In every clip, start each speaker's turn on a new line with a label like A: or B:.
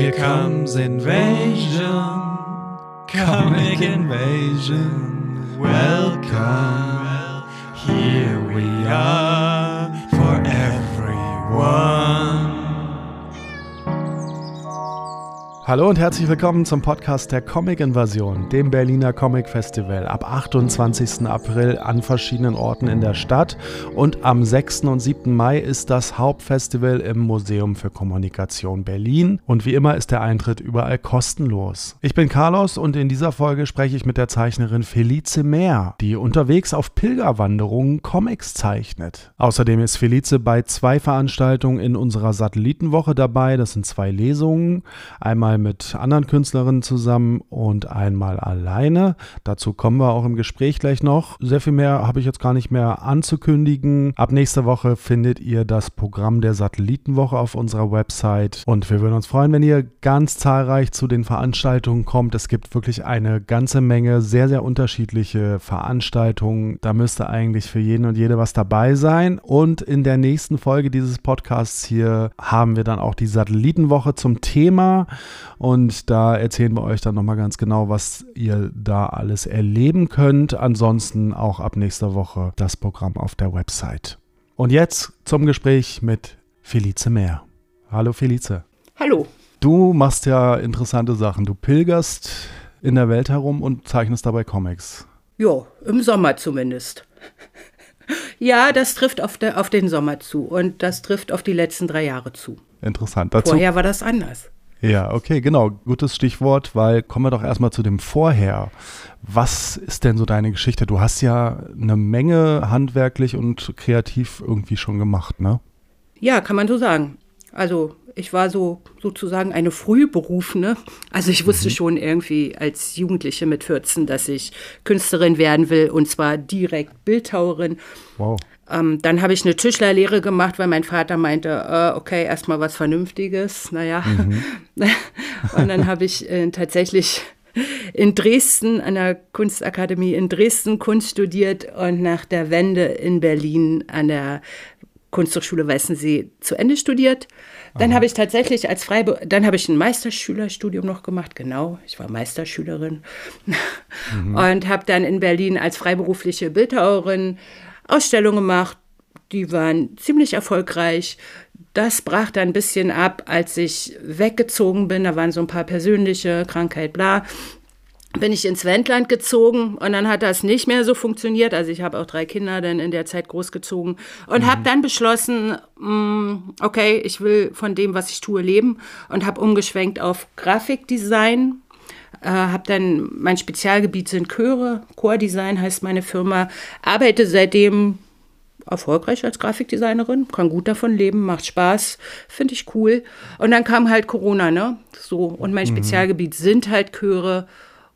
A: Here comes invasion, comic invasion. Welcome, here we are
B: Hallo und herzlich willkommen zum Podcast der Comic Invasion, dem Berliner Comic Festival ab 28. April an verschiedenen Orten in der Stadt und am 6. und 7. Mai ist das Hauptfestival im Museum für Kommunikation Berlin und wie immer ist der Eintritt überall kostenlos. Ich bin Carlos und in dieser Folge spreche ich mit der Zeichnerin Felice Mehr, die unterwegs auf Pilgerwanderungen Comics zeichnet. Außerdem ist Felice bei zwei Veranstaltungen in unserer Satellitenwoche dabei, das sind zwei Lesungen, einmal mit anderen Künstlerinnen zusammen und einmal alleine. Dazu kommen wir auch im Gespräch gleich noch. Sehr viel mehr habe ich jetzt gar nicht mehr anzukündigen. Ab nächster Woche findet ihr das Programm der Satellitenwoche auf unserer Website und wir würden uns freuen, wenn ihr ganz zahlreich zu den Veranstaltungen kommt. Es gibt wirklich eine ganze Menge sehr, sehr unterschiedliche Veranstaltungen. Da müsste eigentlich für jeden und jede was dabei sein. Und in der nächsten Folge dieses Podcasts hier haben wir dann auch die Satellitenwoche zum Thema. Und da erzählen wir euch dann nochmal ganz genau, was ihr da alles erleben könnt. Ansonsten auch ab nächster Woche das Programm auf der Website. Und jetzt zum Gespräch mit Felice Mehr. Hallo Felice.
C: Hallo.
B: Du machst ja interessante Sachen. Du pilgerst in der Welt herum und zeichnest dabei Comics.
C: Ja, im Sommer zumindest. Ja, das trifft auf, der, auf den Sommer zu und das trifft auf die letzten drei Jahre zu.
B: Interessant. Dazu,
C: Vorher war das anders.
B: Ja, okay, genau. Gutes Stichwort, weil kommen wir doch erstmal zu dem Vorher. Was ist denn so deine Geschichte? Du hast ja eine Menge handwerklich und kreativ irgendwie schon gemacht, ne?
C: Ja, kann man so sagen. Also ich war so sozusagen eine Frühberufene. Also ich wusste mhm. schon irgendwie als Jugendliche mit 14, dass ich Künstlerin werden will und zwar direkt Bildhauerin.
B: Wow.
C: Ähm, dann habe ich eine Tischlerlehre gemacht, weil mein Vater meinte, äh, okay, erstmal was Vernünftiges. Naja. Mhm. und dann habe ich äh, tatsächlich in Dresden, an der Kunstakademie in Dresden Kunst studiert und nach der Wende in Berlin an der Kunsthochschule Weißensee zu Ende studiert. Dann habe ich tatsächlich als Freibe dann habe ich ein Meisterschülerstudium noch gemacht, genau, ich war Meisterschülerin mhm. und habe dann in Berlin als freiberufliche Bildhauerin Ausstellungen gemacht, die waren ziemlich erfolgreich. Das brach dann ein bisschen ab, als ich weggezogen bin. Da waren so ein paar persönliche Krankheit, bla bin ich ins Wendland gezogen und dann hat das nicht mehr so funktioniert. Also ich habe auch drei Kinder dann in der Zeit großgezogen und mhm. habe dann beschlossen, mm, okay, ich will von dem, was ich tue, leben und habe umgeschwenkt auf Grafikdesign. Äh, habe dann mein Spezialgebiet sind Chöre, Chordesign heißt meine Firma, arbeite seitdem erfolgreich als Grafikdesignerin, kann gut davon leben, macht Spaß, finde ich cool. Und dann kam halt Corona, ne? So und mein mhm. Spezialgebiet sind halt Chöre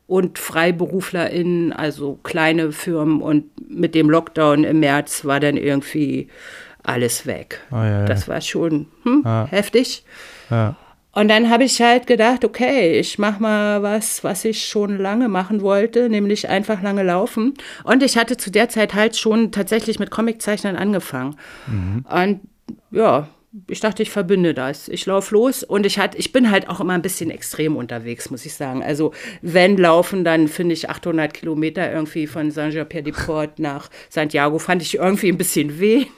C: und FreiberuflerInnen, also kleine Firmen. Und mit dem Lockdown im März war dann irgendwie alles weg.
B: Oh, ja, ja.
C: Das war schon hm, ja. heftig. Und dann habe ich halt gedacht, okay, ich mache mal was, was ich schon lange machen wollte, nämlich einfach lange laufen. Und ich hatte zu der Zeit halt schon tatsächlich mit Comiczeichnern angefangen. Mhm. Und ja, ich dachte, ich verbinde das. Ich laufe los und ich, hat, ich bin halt auch immer ein bisschen extrem unterwegs, muss ich sagen. Also wenn laufen, dann finde ich 800 Kilometer irgendwie von Saint-Jean-Pierre-de-Port nach Santiago, fand ich irgendwie ein bisschen wenig.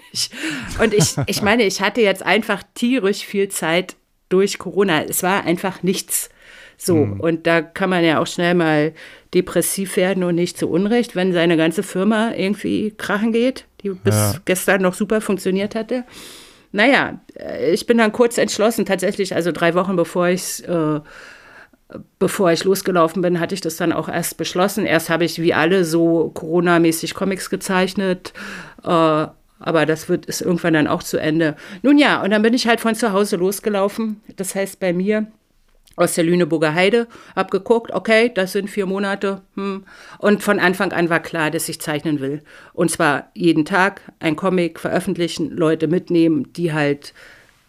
C: Und ich, ich meine, ich hatte jetzt einfach tierisch viel Zeit durch Corona. Es war einfach nichts. So, mhm. und da kann man ja auch schnell mal depressiv werden und nicht zu Unrecht, wenn seine ganze Firma irgendwie krachen geht, die bis ja. gestern noch super funktioniert hatte. Naja, äh, ich bin dann kurz entschlossen, tatsächlich, also drei Wochen bevor ich äh, bevor ich losgelaufen bin, hatte ich das dann auch erst beschlossen. Erst habe ich wie alle so Corona-mäßig Comics gezeichnet, äh, aber das wird ist irgendwann dann auch zu Ende. Nun ja, und dann bin ich halt von zu Hause losgelaufen. Das heißt bei mir aus der Lüneburger Heide, hab geguckt, okay, das sind vier Monate. Hm. Und von Anfang an war klar, dass ich zeichnen will. Und zwar jeden Tag ein Comic veröffentlichen, Leute mitnehmen, die halt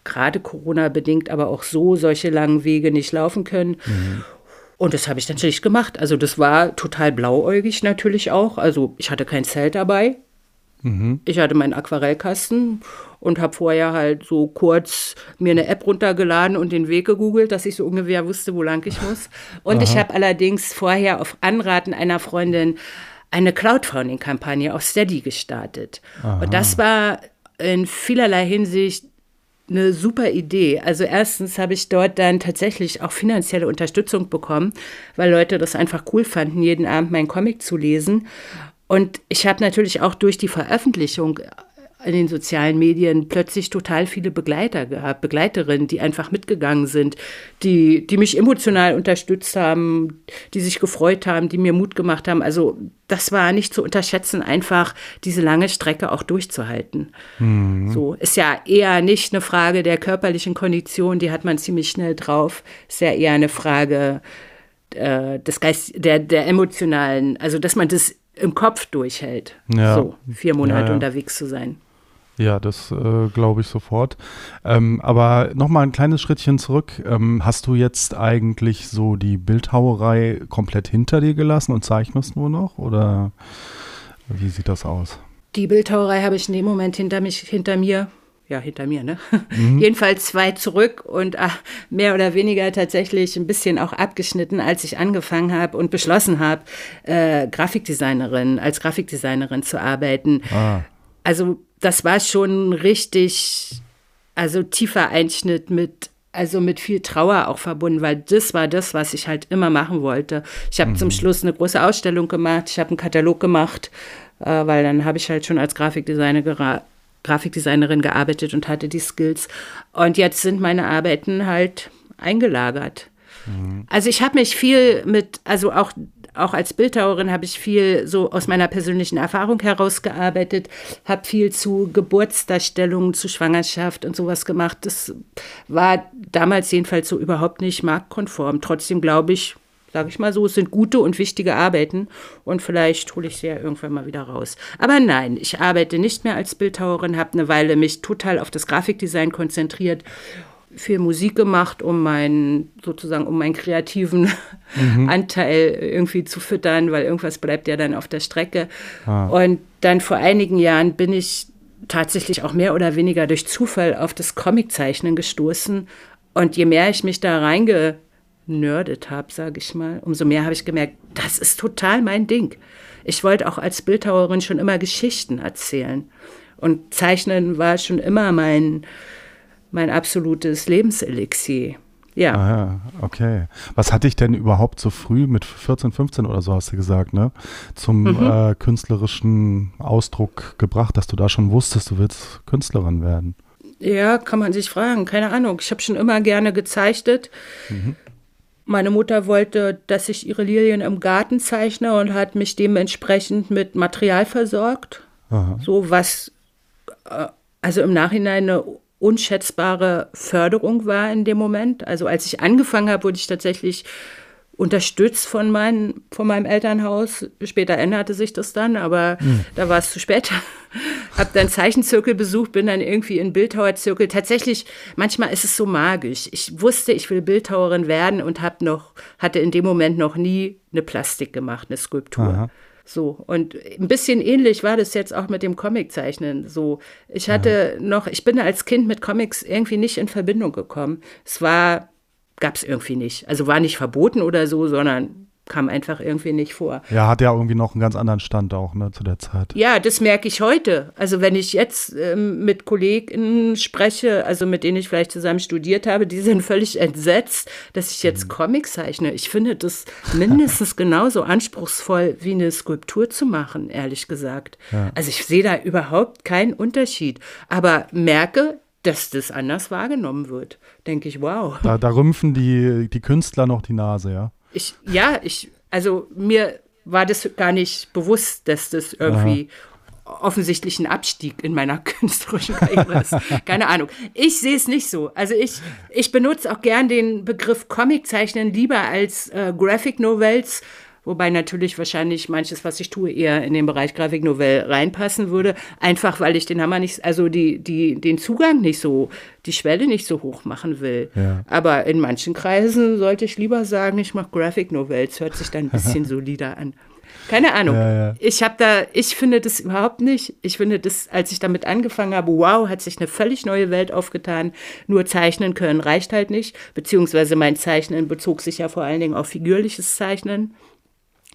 C: gerade Corona-bedingt, aber auch so solche langen Wege nicht laufen können. Mhm. Und das habe ich natürlich gemacht. Also das war total blauäugig natürlich auch. Also ich hatte kein Zelt dabei. Mhm. Ich hatte meinen Aquarellkasten und habe vorher halt so kurz mir eine App runtergeladen und den Weg gegoogelt, dass ich so ungefähr wusste, wo lang ich muss. Und Aha. ich habe allerdings vorher auf Anraten einer Freundin eine Crowdfunding-Kampagne auf Steady gestartet. Aha. Und das war in vielerlei Hinsicht eine super Idee. Also erstens habe ich dort dann tatsächlich auch finanzielle Unterstützung bekommen, weil Leute das einfach cool fanden, jeden Abend meinen Comic zu lesen. Und ich habe natürlich auch durch die Veröffentlichung in den sozialen Medien plötzlich total viele Begleiter gehabt, Begleiterinnen, die einfach mitgegangen sind, die, die mich emotional unterstützt haben, die sich gefreut haben, die mir Mut gemacht haben. Also das war nicht zu unterschätzen, einfach diese lange Strecke auch durchzuhalten. Mhm. So ist ja eher nicht eine Frage der körperlichen Kondition, die hat man ziemlich schnell drauf. Ist ja eher eine Frage äh, des Geist, der, der emotionalen, also dass man das im Kopf durchhält, ja. so vier Monate ja, ja. unterwegs zu sein.
B: Ja, das äh, glaube ich sofort. Ähm, aber nochmal ein kleines Schrittchen zurück. Ähm, hast du jetzt eigentlich so die Bildhauerei komplett hinter dir gelassen und zeichnest nur noch? Oder wie sieht das aus?
C: Die Bildhauerei habe ich in dem Moment hinter, mich, hinter mir ja, hinter mir, ne? Mhm. Jedenfalls zwei zurück und ach, mehr oder weniger tatsächlich ein bisschen auch abgeschnitten, als ich angefangen habe und beschlossen habe, äh, Grafikdesignerin, als Grafikdesignerin zu arbeiten. Ah. Also das war schon richtig, also tiefer Einschnitt mit also mit viel Trauer auch verbunden, weil das war das, was ich halt immer machen wollte. Ich habe mhm. zum Schluss eine große Ausstellung gemacht, ich habe einen Katalog gemacht, äh, weil dann habe ich halt schon als Grafikdesigner Grafikdesignerin gearbeitet und hatte die Skills. Und jetzt sind meine Arbeiten halt eingelagert. Mhm. Also ich habe mich viel mit, also auch auch als Bildhauerin habe ich viel so aus meiner persönlichen Erfahrung herausgearbeitet, habe viel zu Geburtsdarstellungen, zu Schwangerschaft und sowas gemacht. Das war damals jedenfalls so überhaupt nicht marktkonform. Trotzdem glaube ich, sage ich mal so, es sind gute und wichtige Arbeiten und vielleicht hole ich sie ja irgendwann mal wieder raus. Aber nein, ich arbeite nicht mehr als Bildhauerin, habe eine Weile mich total auf das Grafikdesign konzentriert viel Musik gemacht, um meinen, sozusagen, um meinen kreativen mhm. Anteil irgendwie zu füttern, weil irgendwas bleibt ja dann auf der Strecke. Ah. Und dann vor einigen Jahren bin ich tatsächlich auch mehr oder weniger durch Zufall auf das Comiczeichnen gestoßen. Und je mehr ich mich da reingenördet habe, sage ich mal, umso mehr habe ich gemerkt, das ist total mein Ding. Ich wollte auch als Bildhauerin schon immer Geschichten erzählen. Und Zeichnen war schon immer mein, mein absolutes Lebenselixier. Ja.
B: Ah, ja, okay. Was hat dich denn überhaupt so früh mit 14, 15 oder so hast du gesagt, ne, zum mhm. äh, künstlerischen Ausdruck gebracht, dass du da schon wusstest, du willst Künstlerin werden?
C: Ja, kann man sich fragen. Keine Ahnung. Ich habe schon immer gerne gezeichnet. Mhm. Meine Mutter wollte, dass ich ihre Lilien im Garten zeichne und hat mich dementsprechend mit Material versorgt. Aha. So was, äh, also im Nachhinein eine unschätzbare Förderung war in dem Moment. Also als ich angefangen habe, wurde ich tatsächlich unterstützt von, mein, von meinem Elternhaus. Später änderte sich das dann, aber mhm. da war es zu spät. habe dann Zeichenzirkel besucht, bin dann irgendwie in Bildhauerzirkel. Tatsächlich, manchmal ist es so magisch. Ich wusste, ich will Bildhauerin werden und habe noch, hatte in dem Moment noch nie eine Plastik gemacht, eine Skulptur. Aha. So, und ein bisschen ähnlich war das jetzt auch mit dem Comiczeichnen. So, ich hatte ja. noch, ich bin als Kind mit Comics irgendwie nicht in Verbindung gekommen. Es war, gab es irgendwie nicht. Also war nicht verboten oder so, sondern kam einfach irgendwie nicht vor.
B: Ja, hat ja irgendwie noch einen ganz anderen Stand auch ne, zu der Zeit.
C: Ja, das merke ich heute. Also wenn ich jetzt ähm, mit Kollegen spreche, also mit denen ich vielleicht zusammen studiert habe, die sind völlig entsetzt, dass ich jetzt mhm. Comics zeichne. Ich finde das mindestens genauso anspruchsvoll wie eine Skulptur zu machen, ehrlich gesagt. Ja. Also ich sehe da überhaupt keinen Unterschied, aber merke, dass das anders wahrgenommen wird. Denke ich, wow.
B: Da, da rümpfen die, die Künstler noch die Nase, ja
C: ich, ja, ich, also mir war das gar nicht bewusst, dass das irgendwie Aha. offensichtlich ein Abstieg in meiner künstlerischen Karriere ist. Keine Ahnung. Ich sehe es nicht so. Also ich, ich benutze auch gern den Begriff Comiczeichnen lieber als äh, Graphic Novels, Wobei natürlich wahrscheinlich manches, was ich tue, eher in den Bereich Grafiknovelle reinpassen würde. Einfach weil ich den Hammer nicht, also die, die, den Zugang nicht so, die Schwelle nicht so hoch machen will. Ja. Aber in manchen Kreisen sollte ich lieber sagen, ich mache Graphic Novels. Hört sich dann ein bisschen solider an. Keine Ahnung. Ja, ja. Ich habe da, ich finde das überhaupt nicht. Ich finde das, als ich damit angefangen habe, wow, hat sich eine völlig neue Welt aufgetan. Nur zeichnen können reicht halt nicht. Beziehungsweise mein Zeichnen bezog sich ja vor allen Dingen auf figürliches Zeichnen.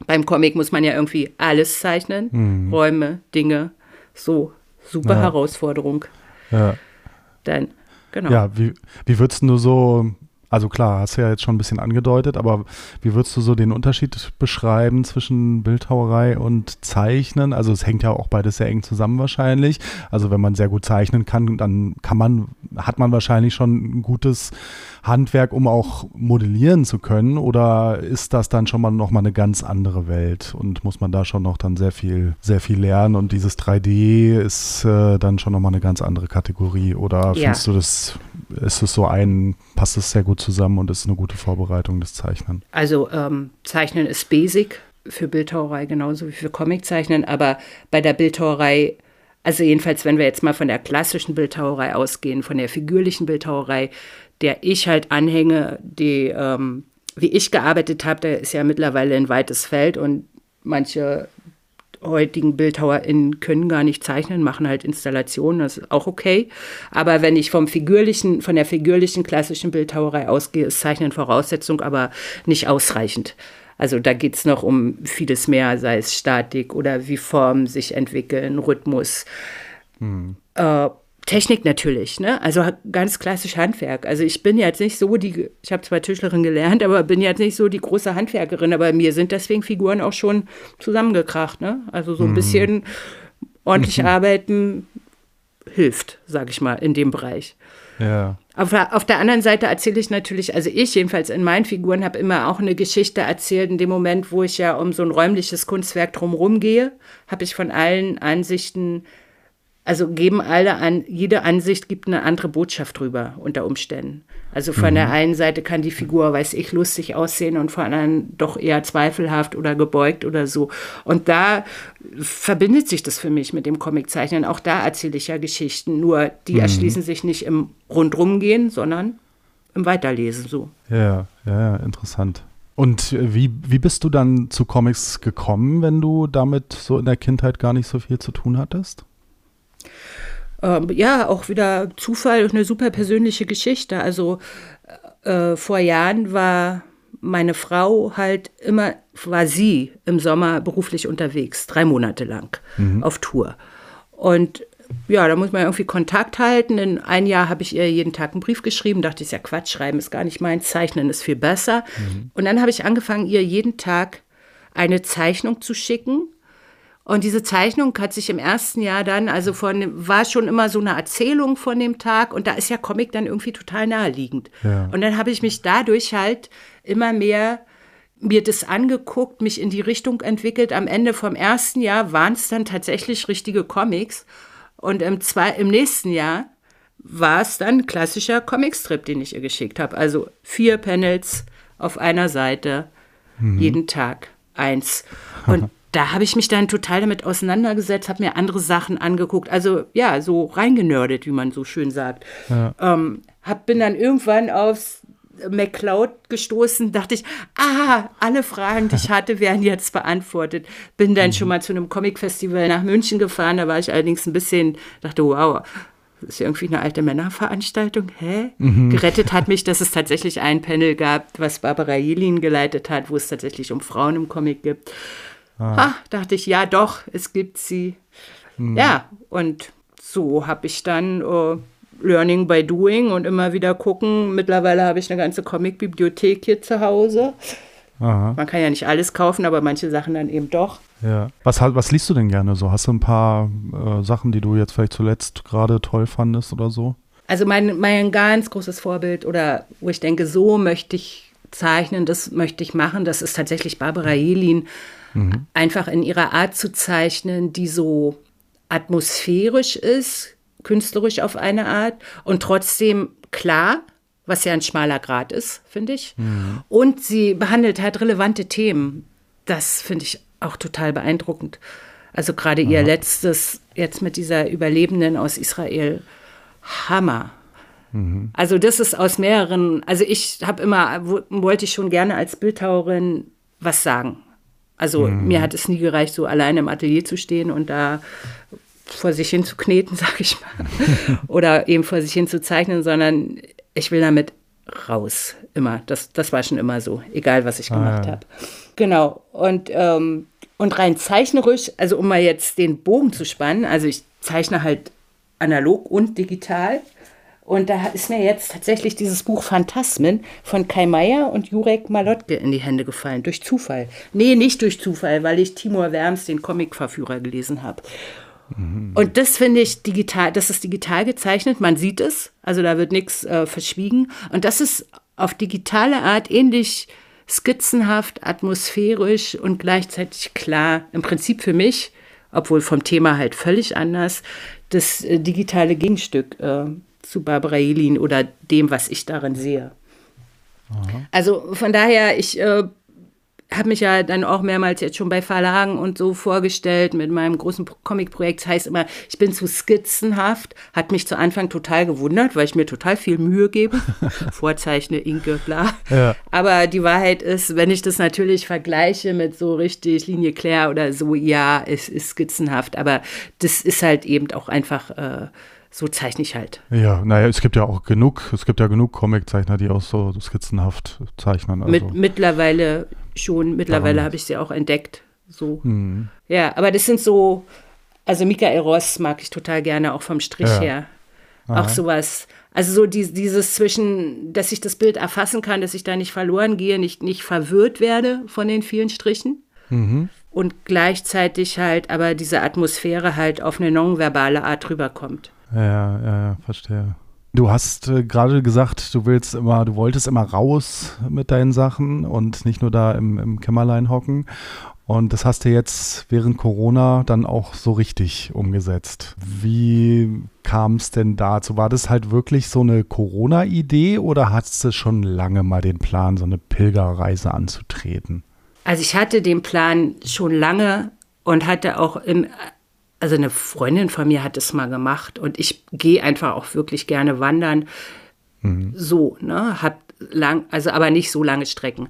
C: Beim Comic muss man ja irgendwie alles zeichnen. Mhm. Räume, Dinge. So, super ja. Herausforderung.
B: Ja.
C: Dann, genau.
B: Ja, wie, wie würdest du so also klar, hast du ja jetzt schon ein bisschen angedeutet, aber wie würdest du so den Unterschied beschreiben zwischen Bildhauerei und Zeichnen? Also es hängt ja auch beides sehr eng zusammen wahrscheinlich. Also wenn man sehr gut zeichnen kann, dann kann man, hat man wahrscheinlich schon ein gutes Handwerk, um auch modellieren zu können? Oder ist das dann schon mal noch mal eine ganz andere Welt und muss man da schon noch dann sehr viel, sehr viel lernen und dieses 3D ist äh, dann schon noch mal eine ganz andere Kategorie? Oder ja. findest du das, ist es so ein, passt es sehr gut zusammen und ist eine gute Vorbereitung des Zeichnen?
C: Also ähm, Zeichnen ist basic für Bildhauerei genauso wie für Comiczeichnen, aber bei der Bildhauerei also jedenfalls, wenn wir jetzt mal von der klassischen Bildhauerei ausgehen, von der figürlichen Bildhauerei, der ich halt anhänge, die, ähm, wie ich gearbeitet habe, der ist ja mittlerweile ein weites Feld und manche heutigen BildhauerInnen können gar nicht zeichnen, machen halt Installationen, das ist auch okay. Aber wenn ich vom figürlichen, von der figürlichen klassischen Bildhauerei ausgehe, ist Zeichnen Voraussetzung, aber nicht ausreichend. Also da geht es noch um vieles mehr, sei es Statik oder wie Formen sich entwickeln, Rhythmus. Hm. Äh, Technik natürlich, ne? Also ganz klassisch Handwerk. Also ich bin jetzt nicht so die, ich habe zwar Tischlerin gelernt, aber bin jetzt nicht so die große Handwerkerin, aber mir sind deswegen Figuren auch schon zusammengekracht, ne? Also so ein mhm. bisschen ordentlich mhm. arbeiten hilft, sage ich mal, in dem Bereich.
B: Ja.
C: Auf, auf der anderen Seite erzähle ich natürlich, also ich jedenfalls in meinen Figuren habe immer auch eine Geschichte erzählt. In dem Moment, wo ich ja um so ein räumliches Kunstwerk drumherum gehe, habe ich von allen Ansichten also geben alle an, jede Ansicht gibt eine andere Botschaft drüber unter Umständen. Also von mhm. der einen Seite kann die Figur, weiß ich, lustig aussehen und von der anderen doch eher zweifelhaft oder gebeugt oder so. Und da verbindet sich das für mich mit dem Comiczeichnen. Auch da erzähle ich ja Geschichten, nur die mhm. erschließen sich nicht im Rundrumgehen, sondern im Weiterlesen so.
B: Ja, ja, interessant. Und wie, wie bist du dann zu Comics gekommen, wenn du damit so in der Kindheit gar nicht so viel zu tun hattest?
C: Ähm, ja, auch wieder Zufall und eine super persönliche Geschichte. Also äh, vor Jahren war meine Frau halt immer, war sie im Sommer beruflich unterwegs, drei Monate lang mhm. auf Tour. Und ja, da muss man irgendwie Kontakt halten. In ein Jahr habe ich ihr jeden Tag einen Brief geschrieben, dachte, ist ja Quatsch, schreiben ist gar nicht mein, zeichnen ist viel besser. Mhm. Und dann habe ich angefangen, ihr jeden Tag eine Zeichnung zu schicken und diese Zeichnung hat sich im ersten Jahr dann, also von, war schon immer so eine Erzählung von dem Tag und da ist ja Comic dann irgendwie total naheliegend. Ja. Und dann habe ich mich dadurch halt immer mehr mir das angeguckt, mich in die Richtung entwickelt. Am Ende vom ersten Jahr waren es dann tatsächlich richtige Comics. Und im, zwei, im nächsten Jahr war es dann ein klassischer Comicstrip, den ich ihr geschickt habe. Also vier Panels auf einer Seite, mhm. jeden Tag eins. Und da habe ich mich dann total damit auseinandergesetzt, habe mir andere Sachen angeguckt. Also ja, so reingenördet, wie man so schön sagt. Ja. Ähm, hab, bin dann irgendwann aufs MacLeod gestoßen, dachte ich, ah, alle Fragen, die ich hatte, werden jetzt beantwortet. Bin dann mhm. schon mal zu einem Comic-Festival nach München gefahren, da war ich allerdings ein bisschen, dachte, wow, das ist irgendwie eine alte Männerveranstaltung. Hä? Mhm. Gerettet hat mich, dass es tatsächlich ein Panel gab, was Barbara Jelin geleitet hat, wo es tatsächlich um Frauen im Comic gibt. Ah. Ha, dachte ich, ja doch, es gibt sie. Hm. Ja, und so habe ich dann uh, Learning by Doing und immer wieder gucken. Mittlerweile habe ich eine ganze Comic-Bibliothek hier zu Hause. Aha. Man kann ja nicht alles kaufen, aber manche Sachen dann eben doch.
B: Ja. Was, was liest du denn gerne so? Hast du ein paar äh, Sachen, die du jetzt vielleicht zuletzt gerade toll fandest oder so?
C: Also mein, mein ganz großes Vorbild oder wo ich denke, so möchte ich zeichnen, das möchte ich machen, das ist tatsächlich Barbara Jelin mhm. einfach in ihrer Art zu zeichnen, die so atmosphärisch ist, künstlerisch auf eine Art und trotzdem klar, was ja ein schmaler Grad ist, finde ich. Mhm. Und sie behandelt halt relevante Themen. Das finde ich auch total beeindruckend. Also gerade ihr letztes, jetzt mit dieser Überlebenden aus Israel, Hammer. Mhm. Also das ist aus mehreren, also ich habe immer, wollte ich schon gerne als Bildhauerin was sagen Also mhm. mir hat es nie gereicht, so alleine im Atelier zu stehen und da vor sich hin zu kneten, sag ich mal. Oder eben vor sich hin zu zeichnen, sondern ich will damit raus. Immer. Das, das war schon immer so, egal was ich ah, gemacht ja. habe. Genau. Und, ähm, und rein zeichnerisch, also um mal jetzt den Bogen zu spannen, also ich zeichne halt analog und digital. Und da ist mir jetzt tatsächlich dieses Buch Phantasmen von Kai Meier und Jurek Malotke in die Hände gefallen, durch Zufall. Nee, nicht durch Zufall, weil ich Timur Werms, den Comicverführer, gelesen habe. Mhm. Und das finde ich digital, das ist digital gezeichnet, man sieht es, also da wird nichts äh, verschwiegen. Und das ist auf digitale Art ähnlich skizzenhaft, atmosphärisch und gleichzeitig klar, im Prinzip für mich, obwohl vom Thema halt völlig anders, das äh, digitale Gegenstück äh, zu Barbara Jelin oder dem, was ich darin sehe. Aha. Also von daher, ich äh, habe mich ja dann auch mehrmals jetzt schon bei Verlagen und so vorgestellt mit meinem großen Comic-Projekt. Das heißt immer, ich bin zu skizzenhaft. Hat mich zu Anfang total gewundert, weil ich mir total viel Mühe gebe. Vorzeichne, Inke, bla. Ja. Aber die Wahrheit ist, wenn ich das natürlich vergleiche mit so richtig Linie Claire oder so, ja, es ist skizzenhaft. Aber das ist halt eben auch einfach. Äh, so zeichne ich halt.
B: Ja, naja, es gibt ja auch genug, es gibt ja genug Comiczeichner, die auch so skizzenhaft zeichnen.
C: Also. Mit, mittlerweile schon, mittlerweile habe ich sie auch entdeckt. So. Mhm. Ja, aber das sind so, also Michael Ross mag ich total gerne, auch vom Strich ja. her. Aha. Auch sowas. Also so die, dieses zwischen, dass ich das Bild erfassen kann, dass ich da nicht verloren gehe, nicht, nicht verwirrt werde von den vielen Strichen. Mhm. Und gleichzeitig halt aber diese Atmosphäre halt auf eine nonverbale Art rüberkommt.
B: Ja, ja, ja, verstehe. Du hast äh, gerade gesagt, du willst immer, du wolltest immer raus mit deinen Sachen und nicht nur da im, im Kämmerlein hocken. Und das hast du jetzt während Corona dann auch so richtig umgesetzt. Wie kam es denn dazu? War das halt wirklich so eine Corona-Idee oder hattest du schon lange mal den Plan, so eine Pilgerreise anzutreten?
C: Also ich hatte den Plan schon lange und hatte auch im also eine Freundin von mir hat es mal gemacht und ich gehe einfach auch wirklich gerne wandern. Mhm. So, ne, hat lang, also aber nicht so lange Strecken.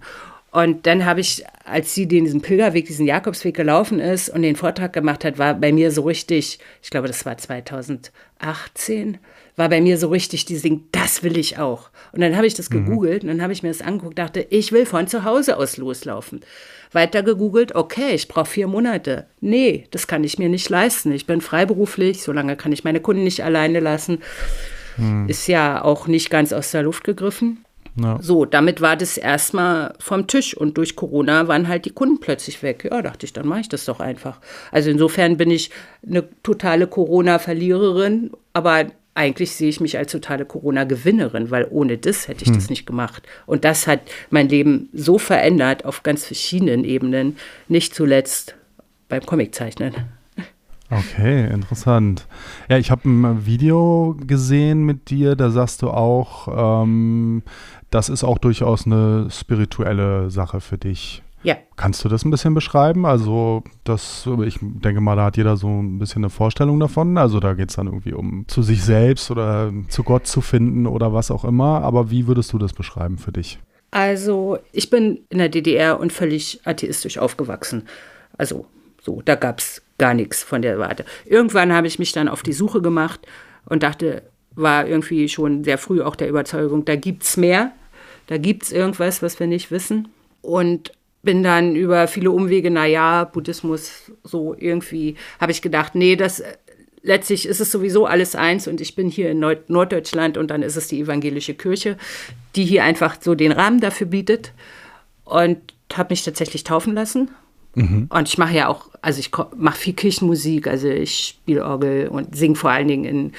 C: Und dann habe ich, als sie diesen Pilgerweg, diesen Jakobsweg gelaufen ist und den Vortrag gemacht hat, war bei mir so richtig, ich glaube, das war 2018, war bei mir so richtig die Ding, das will ich auch. Und dann habe ich das mhm. gegoogelt und dann habe ich mir das angeguckt, dachte, ich will von zu Hause aus loslaufen. Weiter gegoogelt, okay, ich brauche vier Monate. Nee, das kann ich mir nicht leisten. Ich bin freiberuflich, solange kann ich meine Kunden nicht alleine lassen. Hm. Ist ja auch nicht ganz aus der Luft gegriffen. Ja. So, damit war das erstmal vom Tisch und durch Corona waren halt die Kunden plötzlich weg. Ja, dachte ich, dann mache ich das doch einfach. Also insofern bin ich eine totale Corona-Verliererin, aber eigentlich sehe ich mich als totale Corona-Gewinnerin, weil ohne das hätte ich hm. das nicht gemacht. Und das hat mein Leben so verändert auf ganz verschiedenen Ebenen, nicht zuletzt beim Comiczeichnen.
B: Okay, interessant. Ja, ich habe ein Video gesehen mit dir, da sagst du auch, ähm, das ist auch durchaus eine spirituelle Sache für dich.
C: Ja.
B: Kannst du das ein bisschen beschreiben? Also, das, ich denke mal, da hat jeder so ein bisschen eine Vorstellung davon. Also, da geht es dann irgendwie um zu sich selbst oder zu Gott zu finden oder was auch immer. Aber wie würdest du das beschreiben für dich?
C: Also, ich bin in der DDR und völlig atheistisch aufgewachsen. Also, so, da gab es gar nichts von der Warte. Irgendwann habe ich mich dann auf die Suche gemacht und dachte, war irgendwie schon sehr früh auch der Überzeugung, da gibt es mehr, da gibt es irgendwas, was wir nicht wissen. Und bin dann über viele Umwege, naja, Buddhismus, so irgendwie, habe ich gedacht, nee, das letztlich ist es sowieso alles eins und ich bin hier in Nord Norddeutschland und dann ist es die evangelische Kirche, die hier einfach so den Rahmen dafür bietet und habe mich tatsächlich taufen lassen. Mhm. Und ich mache ja auch, also ich mache viel Kirchenmusik, also ich spiele Orgel und singe vor allen Dingen in,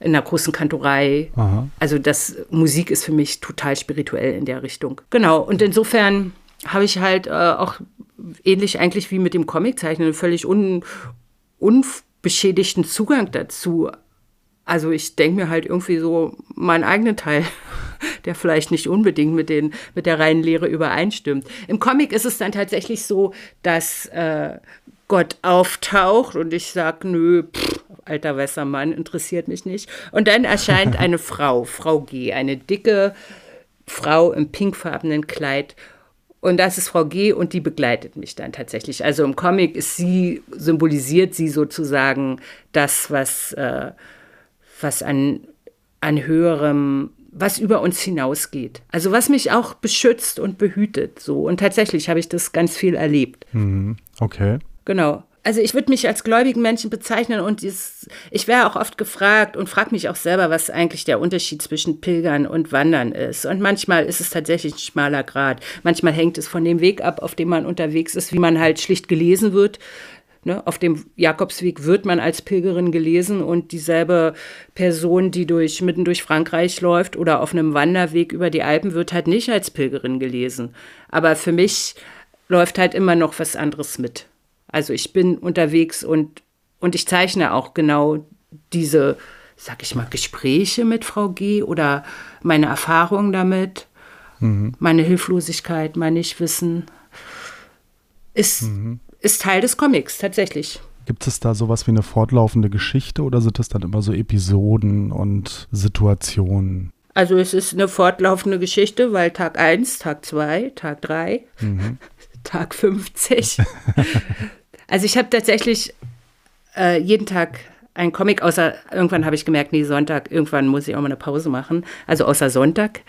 C: in einer großen Kantorei. Aha. Also das Musik ist für mich total spirituell in der Richtung. Genau, und insofern habe ich halt äh, auch ähnlich eigentlich wie mit dem Comiczeichnen einen völlig un, unbeschädigten Zugang dazu. Also ich denke mir halt irgendwie so meinen eigenen Teil, der vielleicht nicht unbedingt mit, den, mit der reinen Lehre übereinstimmt. Im Comic ist es dann tatsächlich so, dass äh, Gott auftaucht und ich sage, nö, pff, alter Wässermann, interessiert mich nicht. Und dann erscheint eine Frau, Frau G., eine dicke Frau im pinkfarbenen Kleid Und das ist Frau G. und die begleitet mich dann tatsächlich. Also im Comic ist sie, symbolisiert sie sozusagen das, was, äh, was an, an höherem, was über uns hinausgeht. Also was mich auch beschützt und behütet. So. Und tatsächlich habe ich das ganz viel erlebt.
B: Mhm. Okay.
C: Genau also ich würde mich als gläubigen Menschen bezeichnen und dieses, ich wäre auch oft gefragt und frage mich auch selber, was eigentlich der Unterschied zwischen Pilgern und Wandern ist. Und manchmal ist es tatsächlich ein schmaler Grad. Manchmal hängt es von dem Weg ab, auf dem man unterwegs ist, wie man halt schlicht gelesen wird. Ne, auf dem Jakobsweg wird man als Pilgerin gelesen und dieselbe Person, die durch, mitten durch Frankreich läuft oder auf einem Wanderweg über die Alpen, wird halt nicht als Pilgerin gelesen. Aber für mich läuft halt immer noch was anderes mit. Also ich bin unterwegs und, und ich zeichne auch genau diese, sag ich mal, Gespräche mit Frau G oder meine Erfahrungen damit, mhm. meine Hilflosigkeit, mein Nichtwissen, ist, mhm. ist Teil des Comics tatsächlich.
B: Gibt es da sowas wie eine fortlaufende Geschichte oder sind das dann immer so Episoden und Situationen?
C: Also es ist eine fortlaufende Geschichte, weil Tag 1, Tag 2, Tag 3, mhm. Tag 50 Also ich habe tatsächlich äh, jeden Tag einen Comic, außer irgendwann habe ich gemerkt, nee, Sonntag, irgendwann muss ich auch mal eine Pause machen. Also außer Sonntag.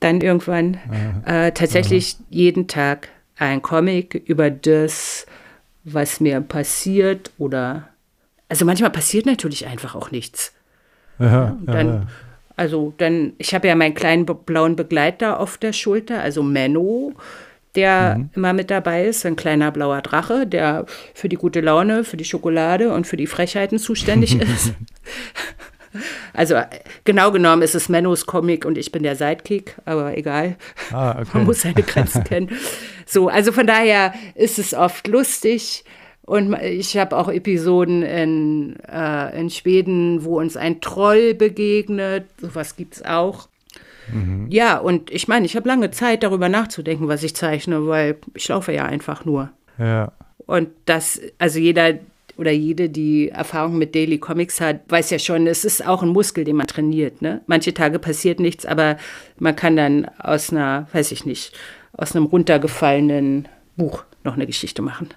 C: Dann irgendwann äh, tatsächlich Aha. jeden Tag ein Comic über das, was mir passiert oder also manchmal passiert natürlich einfach auch nichts. Ja, dann, ja, ja. Also dann, ich habe ja meinen kleinen blauen Begleiter auf der Schulter, also Menno der mhm. immer mit dabei ist, ein kleiner blauer Drache, der für die gute Laune, für die Schokolade und für die Frechheiten zuständig ist. Also genau genommen ist es Mennos Comic und ich bin der Sidekick, aber egal. Ah, okay. Man muss seine Grenzen kennen. So, also von daher ist es oft lustig. Und ich habe auch Episoden in, äh, in Schweden, wo uns ein Troll begegnet. Sowas gibt es auch. Mhm. Ja, und ich meine, ich habe lange Zeit, darüber nachzudenken, was ich zeichne, weil ich laufe ja einfach nur.
B: Ja.
C: Und das, also jeder oder jede, die Erfahrung mit Daily Comics hat, weiß ja schon, es ist auch ein Muskel, den man trainiert. Ne? Manche Tage passiert nichts, aber man kann dann aus einer, weiß ich nicht, aus einem runtergefallenen Buch noch eine Geschichte machen.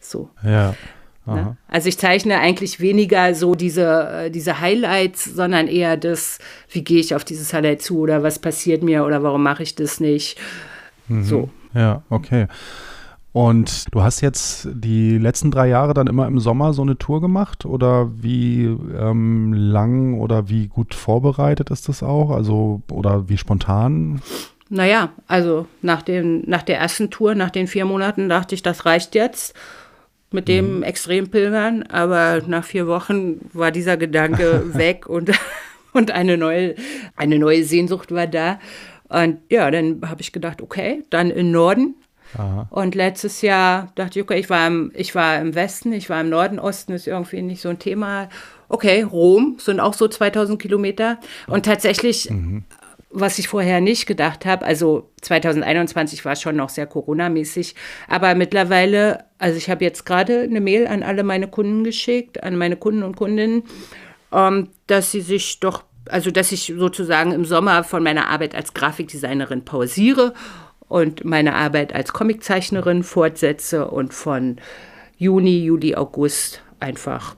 C: So.
B: Ja.
C: Ne? Also ich zeichne eigentlich weniger so diese, äh, diese Highlights, sondern eher das, wie gehe ich auf dieses Highlight zu oder was passiert mir oder warum mache ich das nicht. Mhm. So.
B: Ja, okay. Und du hast jetzt die letzten drei Jahre dann immer im Sommer so eine Tour gemacht oder wie ähm, lang oder wie gut vorbereitet ist das auch? Also oder wie spontan?
C: Naja, also nach, dem, nach der ersten Tour, nach den vier Monaten dachte ich, das reicht jetzt mit dem mhm. Extrempilgern, aber nach vier Wochen war dieser Gedanke weg und, und eine, neue, eine neue Sehnsucht war da. Und ja, dann habe ich gedacht, okay, dann im Norden. Aha. Und letztes Jahr dachte ich, okay, ich war, im, ich war im Westen, ich war im Norden, Osten ist irgendwie nicht so ein Thema. Okay, Rom sind auch so 2000 Kilometer. Und tatsächlich mhm was ich vorher nicht gedacht habe. Also 2021 war schon noch sehr Corona-mäßig, aber mittlerweile, also ich habe jetzt gerade eine Mail an alle meine Kunden geschickt, an meine Kunden und Kundinnen, ähm, dass sie sich doch, also dass ich sozusagen im Sommer von meiner Arbeit als Grafikdesignerin pausiere und meine Arbeit als Comiczeichnerin fortsetze und von Juni, Juli, August einfach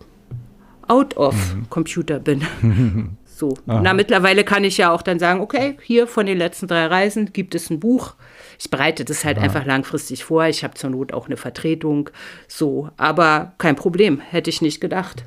C: out of mhm. Computer bin. So. Na, mittlerweile kann ich ja auch dann sagen, okay, hier von den letzten drei Reisen gibt es ein Buch. Ich bereite das halt Aha. einfach langfristig vor. Ich habe zur Not auch eine Vertretung. So, aber kein Problem, hätte ich nicht gedacht.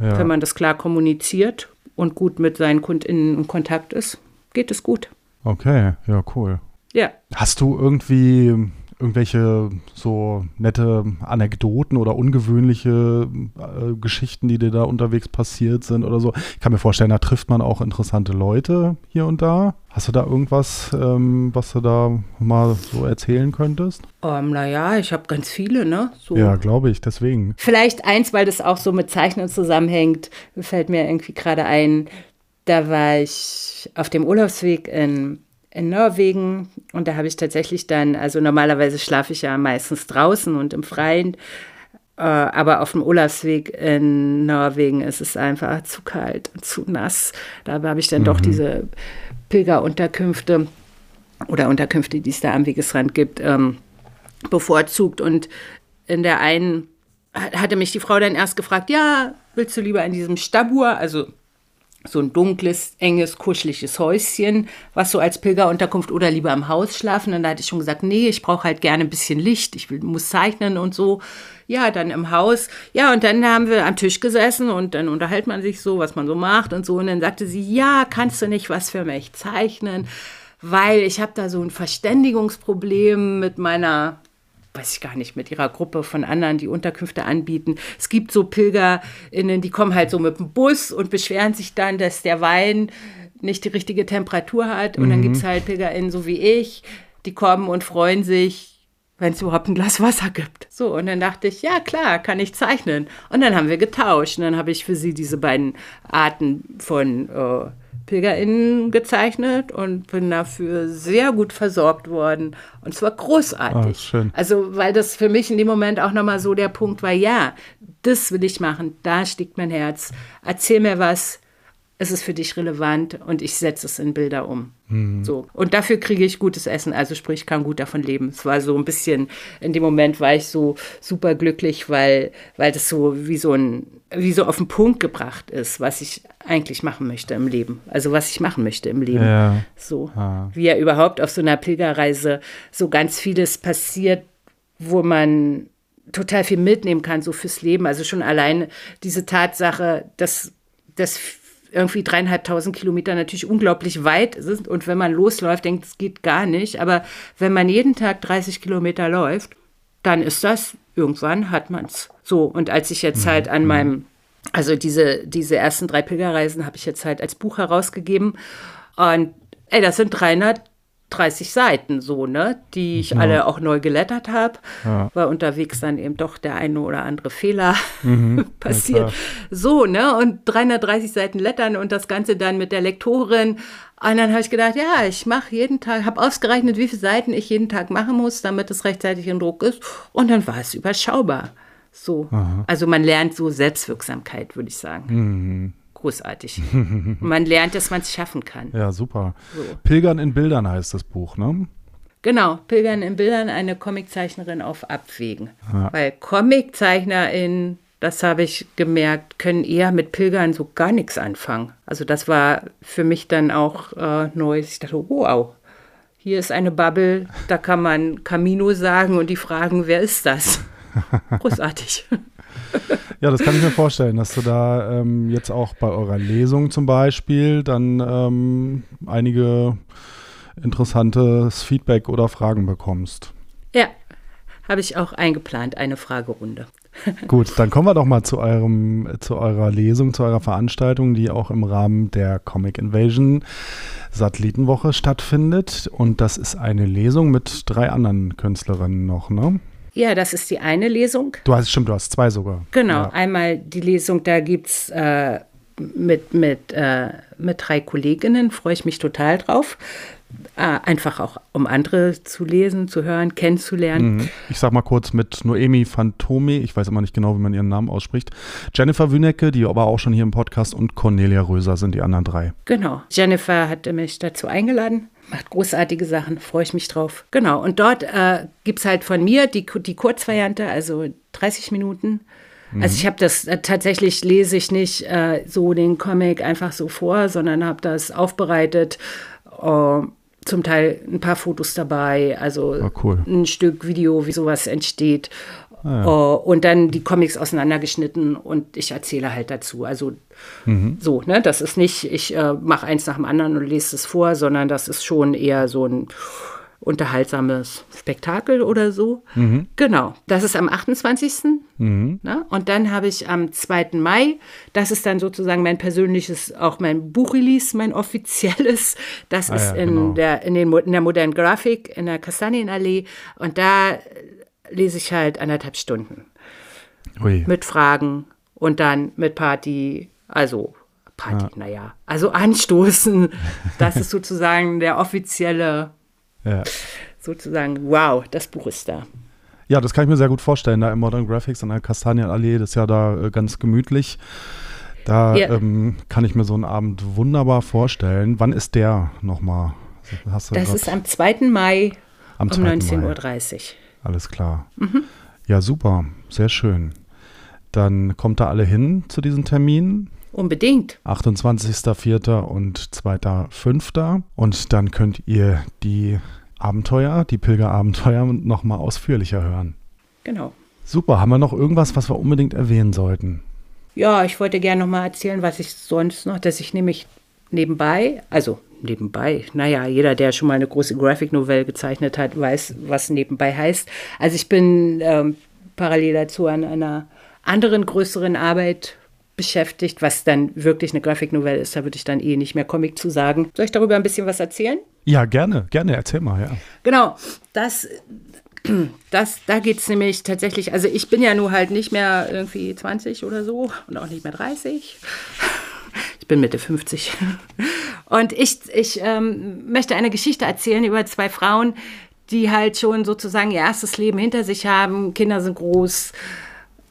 C: Ja. Wenn man das klar kommuniziert und gut mit seinen KundInnen in Kontakt ist, geht es gut.
B: Okay, ja, cool.
C: Ja.
B: Hast du irgendwie irgendwelche so nette Anekdoten oder ungewöhnliche äh, Geschichten, die dir da unterwegs passiert sind oder so. Ich kann mir vorstellen, da trifft man auch interessante Leute hier und da. Hast du da irgendwas, ähm, was du da mal so erzählen könntest?
C: Ähm, naja, ich habe ganz viele, ne?
B: So. Ja, glaube ich, deswegen.
C: Vielleicht eins, weil das auch so mit Zeichnen zusammenhängt, fällt mir irgendwie gerade ein. Da war ich auf dem Urlaubsweg in in Norwegen und da habe ich tatsächlich dann, also normalerweise schlafe ich ja meistens draußen und im Freien, äh, aber auf dem Urlaubsweg in Norwegen ist es einfach zu kalt und zu nass. Da habe ich dann mhm. doch diese Pilgerunterkünfte oder Unterkünfte, die es da am Wegesrand gibt, ähm, bevorzugt. Und in der einen hatte mich die Frau dann erst gefragt, ja, willst du lieber in diesem Stabur, also so ein dunkles, enges, kuscheliges Häuschen, was so als Pilgerunterkunft oder lieber im Haus schlafen. Und da hatte ich schon gesagt, nee, ich brauche halt gerne ein bisschen Licht, ich will, muss zeichnen und so. Ja, dann im Haus. Ja, und dann haben wir am Tisch gesessen und dann unterhält man sich so, was man so macht und so. Und dann sagte sie, ja, kannst du nicht was für mich zeichnen? Weil ich habe da so ein Verständigungsproblem mit meiner weiß ich gar nicht, mit ihrer Gruppe von anderen, die Unterkünfte anbieten. Es gibt so PilgerInnen, die kommen halt so mit dem Bus und beschweren sich dann, dass der Wein nicht die richtige Temperatur hat. Und mhm. dann gibt es halt PilgerInnen, so wie ich, die kommen und freuen sich, wenn es überhaupt ein Glas Wasser gibt. So, und dann dachte ich, ja klar, kann ich zeichnen. Und dann haben wir getauscht. Und dann habe ich für sie diese beiden Arten von äh, PilgerInnen gezeichnet und bin dafür sehr gut versorgt worden. Und zwar großartig.
B: Oh.
C: Also, weil das für mich in dem Moment auch nochmal so der Punkt war, ja, das will ich machen, da steckt mein Herz. Erzähl mir was, es ist für dich relevant und ich setze es in Bilder um. Mhm. So. Und dafür kriege ich gutes Essen, also sprich, ich kann gut davon leben. Es war so ein bisschen, in dem Moment war ich so super glücklich, weil, weil das so wie so ein, wie so auf den Punkt gebracht ist, was ich eigentlich machen möchte im Leben. Also was ich machen möchte im Leben. Ja. So. Ah. Wie ja überhaupt auf so einer Pilgerreise so ganz vieles passiert, wo man total viel mitnehmen kann, so fürs Leben. Also schon allein diese Tatsache, dass, dass irgendwie dreieinhalbtausend Kilometer natürlich unglaublich weit ist. Und wenn man losläuft, denkt, es geht gar nicht. Aber wenn man jeden Tag 30 Kilometer läuft, dann ist das, irgendwann hat man es. So, und als ich jetzt mhm. halt an mhm. meinem, also diese, diese ersten drei Pilgerreisen habe ich jetzt halt als Buch herausgegeben. Und ey, das sind 300 30 Seiten so, ne, die ich ja. alle auch neu gelettert habe, ja. weil unterwegs dann eben doch der eine oder andere Fehler mhm, passiert. So, ne, und 330 Seiten lettern und das Ganze dann mit der Lektorin. Und dann habe ich gedacht, ja, ich mache jeden Tag, habe ausgerechnet, wie viele Seiten ich jeden Tag machen muss, damit es rechtzeitig in Druck ist. Und dann war es überschaubar. So. Aha. Also man lernt so Selbstwirksamkeit, würde ich sagen. Mhm großartig. man lernt, dass man es schaffen kann.
B: Ja, super. So. Pilgern in Bildern heißt das Buch, ne?
C: Genau, Pilgern in Bildern, eine Comiczeichnerin auf Abwägen. Ja. Weil Comiczeichnerin, das habe ich gemerkt, können eher mit Pilgern so gar nichts anfangen. Also das war für mich dann auch äh, neu. Ich dachte, wow, hier ist eine Bubble, da kann man Camino sagen und die fragen, wer ist das? Großartig.
B: Ja, das kann ich mir vorstellen, dass du da ähm, jetzt auch bei eurer Lesung zum Beispiel dann ähm, einige interessantes Feedback oder Fragen bekommst.
C: Ja, habe ich auch eingeplant, eine Fragerunde.
B: Gut, dann kommen wir doch mal zu eurem, zu eurer Lesung, zu eurer Veranstaltung, die auch im Rahmen der Comic Invasion Satellitenwoche stattfindet. Und das ist eine Lesung mit drei anderen Künstlerinnen noch, ne?
C: Ja, das ist die eine Lesung.
B: Du hast, stimmt, du hast zwei sogar.
C: Genau, ja. einmal die Lesung, da gibt es äh, mit, mit, äh, mit drei Kolleginnen, freue ich mich total drauf. Äh, einfach auch, um andere zu lesen, zu hören, kennenzulernen. Mhm.
B: Ich sag mal kurz mit Noemi Phantome, ich weiß immer nicht genau, wie man ihren Namen ausspricht. Jennifer Wünecke, die aber auch schon hier im Podcast, und Cornelia Röser sind die anderen drei.
C: Genau. Jennifer hatte mich dazu eingeladen macht großartige Sachen, freue ich mich drauf. Genau, und dort äh, gibt es halt von mir die, die Kurzvariante, also 30 Minuten. Mhm. Also ich habe das äh, tatsächlich, lese ich nicht äh, so den Comic einfach so vor, sondern habe das aufbereitet. Äh, zum Teil ein paar Fotos dabei, also
B: oh, cool.
C: ein Stück Video, wie sowas entsteht. Ah, ja. uh, und dann die Comics auseinandergeschnitten und ich erzähle halt dazu. Also mhm. so, ne? Das ist nicht, ich äh, mache eins nach dem anderen und lese es vor, sondern das ist schon eher so ein unterhaltsames Spektakel oder so. Mhm. Genau. Das ist am 28. Mhm. Ne? Und dann habe ich am 2. Mai, das ist dann sozusagen mein persönliches, auch mein Buchrelease, mein offizielles. Das ah, ist ja, in, genau. der, in, den, in der modernen Grafik in der Kastanienallee. Und da lese ich halt anderthalb Stunden. Ui. Mit Fragen und dann mit Party, also Party, ja. naja, also anstoßen. Das ist sozusagen der offizielle, ja. sozusagen, wow, das Buch ist da.
B: Ja, das kann ich mir sehr gut vorstellen, da im Modern Graphics an der Kastanienallee, das ist ja da äh, ganz gemütlich. Da ja. ähm, kann ich mir so einen Abend wunderbar vorstellen. Wann ist der nochmal?
C: das ist am 2. Mai am um 19.30 Uhr.
B: Alles klar. Mhm. Ja, super. Sehr schön. Dann kommt da alle hin zu diesen Terminen.
C: Unbedingt.
B: 28.04. und 2.05. Und dann könnt ihr die Abenteuer, die Pilgerabenteuer nochmal ausführlicher hören.
C: Genau.
B: Super. Haben wir noch irgendwas, was wir unbedingt erwähnen sollten?
C: Ja, ich wollte gerne nochmal erzählen, was ich sonst noch, dass ich nämlich nebenbei, also nebenbei, naja, jeder, der schon mal eine große Graphic Novelle gezeichnet hat, weiß, was nebenbei heißt. Also ich bin ähm, parallel dazu an einer anderen größeren Arbeit beschäftigt, was dann wirklich eine Graphic Novelle ist. Da würde ich dann eh nicht mehr Comic zu sagen. Soll ich darüber ein bisschen was erzählen?
B: Ja, gerne, gerne, erzähl mal, ja.
C: Genau, das, das, da geht es nämlich tatsächlich, also ich bin ja nur halt nicht mehr irgendwie 20 oder so und auch nicht mehr 30. Ich bin Mitte 50. Und ich, ich ähm, möchte eine Geschichte erzählen über zwei Frauen, die halt schon sozusagen ihr erstes Leben hinter sich haben. Kinder sind groß,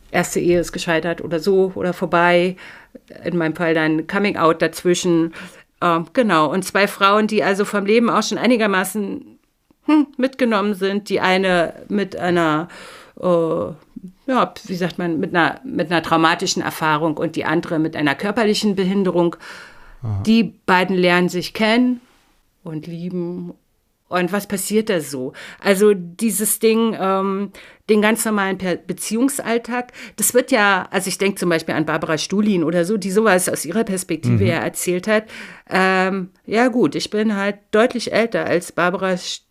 C: erste Ehe ist gescheitert oder so oder vorbei. In meinem Fall dann Coming Out dazwischen. Ähm, genau. Und zwei Frauen, die also vom Leben auch schon einigermaßen hm, mitgenommen sind. Die eine mit einer, ja, wie sagt man, mit einer, mit einer traumatischen Erfahrung und die andere mit einer körperlichen Behinderung. Aha. Die beiden lernen sich kennen und lieben und was passiert da so? Also dieses Ding, ähm, den ganz normalen Beziehungsalltag, das wird ja, also ich denke zum Beispiel an Barbara Stulin oder so, die sowas aus ihrer Perspektive mhm. ja erzählt hat. Ähm, ja gut, ich bin halt deutlich älter als Barbara Stulin.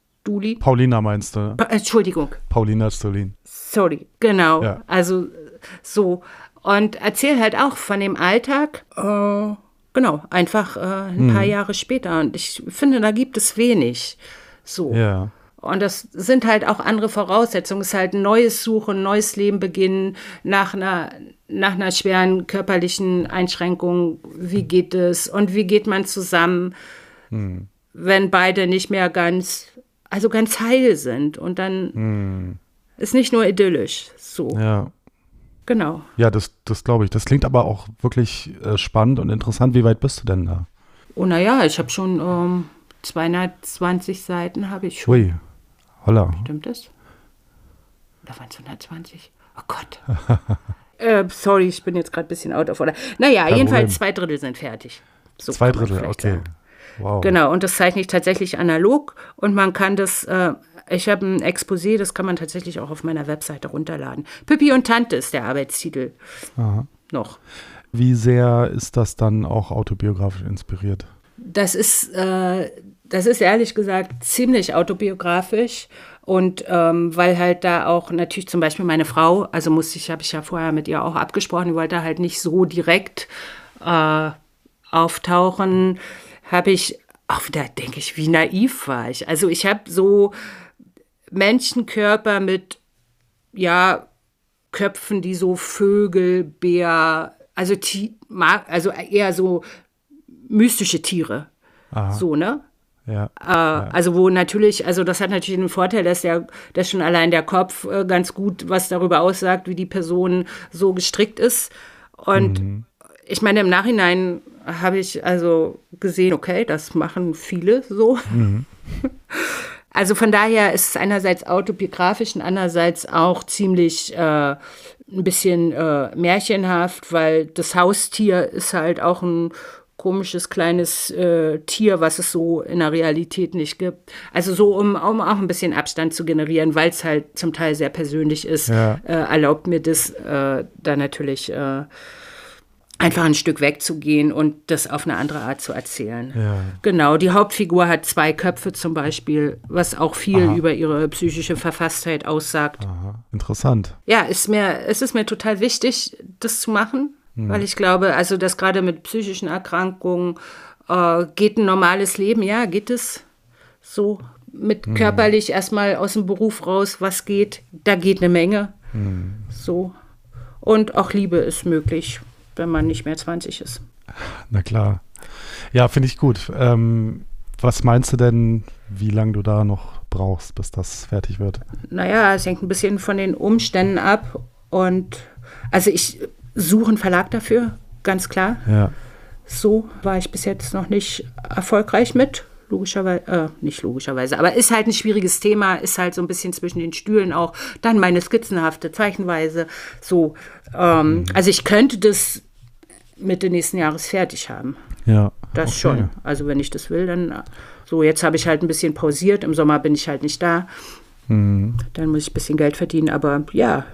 B: Paulina meinst du?
C: Pa Entschuldigung.
B: Paulina Stulin.
C: Sorry, genau. Ja. Also so. Und erzähl halt auch von dem Alltag. Äh, genau, einfach äh, ein mhm. paar Jahre später. Und ich finde, da gibt es wenig. So.
B: Ja.
C: Und das sind halt auch andere Voraussetzungen. Es ist halt ein neues Suchen, ein neues Leben beginnen nach einer, nach einer schweren körperlichen Einschränkung. Wie geht es und wie geht man zusammen, hm. wenn beide nicht mehr ganz, also ganz heil sind? Und dann hm. ist nicht nur idyllisch. So.
B: Ja.
C: Genau.
B: Ja, das, das glaube ich. Das klingt aber auch wirklich äh, spannend und interessant. Wie weit bist du denn da?
C: Oh, naja, ich habe schon. Ähm, 220 Seiten habe ich schon.
B: Ui, holla.
C: Stimmt das? Oder waren es 120? Oh Gott. äh, sorry, ich bin jetzt gerade ein bisschen out of order. Naja, Kein jedenfalls Problem. zwei Drittel sind fertig.
B: So zwei Drittel, okay.
C: Wow. Genau, und das zeichne ich tatsächlich analog und man kann das, äh, ich habe ein Exposé, das kann man tatsächlich auch auf meiner Webseite runterladen. Pippi und Tante ist der Arbeitstitel. Aha. Noch.
B: Wie sehr ist das dann auch autobiografisch inspiriert?
C: Das ist, äh, das ist ehrlich gesagt ziemlich autobiografisch. Und ähm, weil halt da auch natürlich zum Beispiel meine Frau, also musste ich, habe ich ja vorher mit ihr auch abgesprochen, die wollte halt nicht so direkt äh, auftauchen, habe ich auch wieder, denke ich, wie naiv war ich. Also ich habe so Menschenkörper mit, ja, Köpfen, die so Vögel, Bär, also, also eher so mystische Tiere. Aha. So, ne?
B: Ja,
C: äh, ja, Also wo natürlich, also das hat natürlich den Vorteil, dass der, dass schon allein der Kopf äh, ganz gut was darüber aussagt, wie die Person so gestrickt ist. Und mhm. Ich meine, im Nachhinein habe ich also gesehen, okay, das machen viele so. Mhm. Also von daher ist es einerseits autobiografisch und andererseits auch ziemlich äh, ein bisschen äh, märchenhaft, weil das Haustier ist halt auch ein komisches kleines äh, Tier, was es so in der Realität nicht gibt. Also so, um, um auch ein bisschen Abstand zu generieren, weil es halt zum Teil sehr persönlich ist, ja. äh, erlaubt mir das äh, da natürlich äh, einfach ein Stück wegzugehen und das auf eine andere Art zu erzählen.
B: Ja.
C: Genau, die Hauptfigur hat zwei Köpfe zum Beispiel, was auch viel Aha. über ihre psychische Verfasstheit aussagt.
B: Aha. Interessant.
C: Ja, ist mir, es ist mir total wichtig, das zu machen Mhm. Weil ich glaube, also dass gerade mit psychischen Erkrankungen äh, geht ein normales Leben, ja, geht es so mit mhm. körperlich erstmal aus dem Beruf raus, was geht, da geht eine Menge. Mhm. So. Und auch Liebe ist möglich, wenn man nicht mehr 20 ist.
B: Na klar. Ja, finde ich gut. Ähm, was meinst du denn, wie lange du da noch brauchst, bis das fertig wird?
C: Naja, es hängt ein bisschen von den Umständen ab. Und also ich suchen Verlag dafür, ganz klar.
B: Ja.
C: So war ich bis jetzt noch nicht erfolgreich mit. Logischerweise, äh, nicht logischerweise, aber ist halt ein schwieriges Thema, ist halt so ein bisschen zwischen den Stühlen auch. Dann meine skizzenhafte Zeichenweise, so. Ähm, mhm. Also ich könnte das Mitte nächsten Jahres fertig haben.
B: Ja.
C: Das okay. schon. Also wenn ich das will, dann so. Jetzt habe ich halt ein bisschen pausiert. Im Sommer bin ich halt nicht da. Mhm. Dann muss ich ein bisschen Geld verdienen. Aber ja.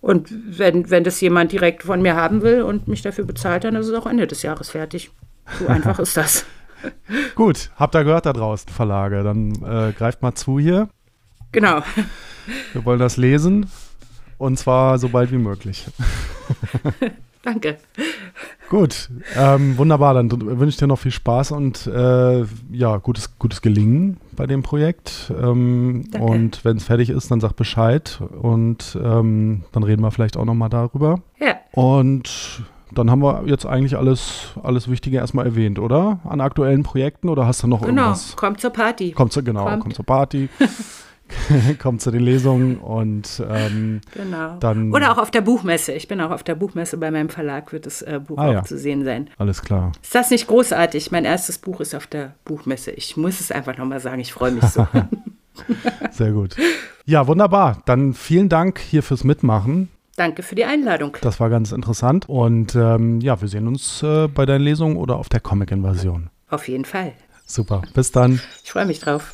C: Und wenn, wenn das jemand direkt von mir haben will und mich dafür bezahlt, dann ist es auch Ende des Jahres fertig. So einfach ist das.
B: Gut, habt ihr gehört da draußen, Verlage. Dann äh, greift mal zu hier.
C: Genau.
B: Wir wollen das lesen und zwar so bald wie möglich.
C: Danke.
B: Gut, ähm, wunderbar. Dann wünsche ich dir noch viel Spaß und äh, ja, gutes, gutes Gelingen bei dem Projekt. Ähm, und wenn es fertig ist, dann sag Bescheid und ähm, dann reden wir vielleicht auch nochmal darüber.
C: Ja.
B: Und dann haben wir jetzt eigentlich alles, alles Wichtige erstmal erwähnt, oder? An aktuellen Projekten oder hast du noch genau, irgendwas?
C: Genau, kommt zur Party.
B: Kommt zur, genau, kommt, kommt zur Party. kommt zu den Lesungen und ähm,
C: genau. dann. Oder auch auf der Buchmesse. Ich bin auch auf der Buchmesse bei meinem Verlag, wird das äh, Buch ah, auch ja. zu sehen sein.
B: Alles klar.
C: Ist das nicht großartig? Mein erstes Buch ist auf der Buchmesse. Ich muss es einfach nochmal sagen, ich freue mich so.
B: Sehr gut. Ja, wunderbar. Dann vielen Dank hier fürs Mitmachen.
C: Danke für die Einladung.
B: Das war ganz interessant. Und ähm, ja, wir sehen uns äh, bei deinen Lesungen oder auf der Comic-Invasion.
C: Auf jeden Fall.
B: Super. Bis dann.
C: Ich freue mich drauf.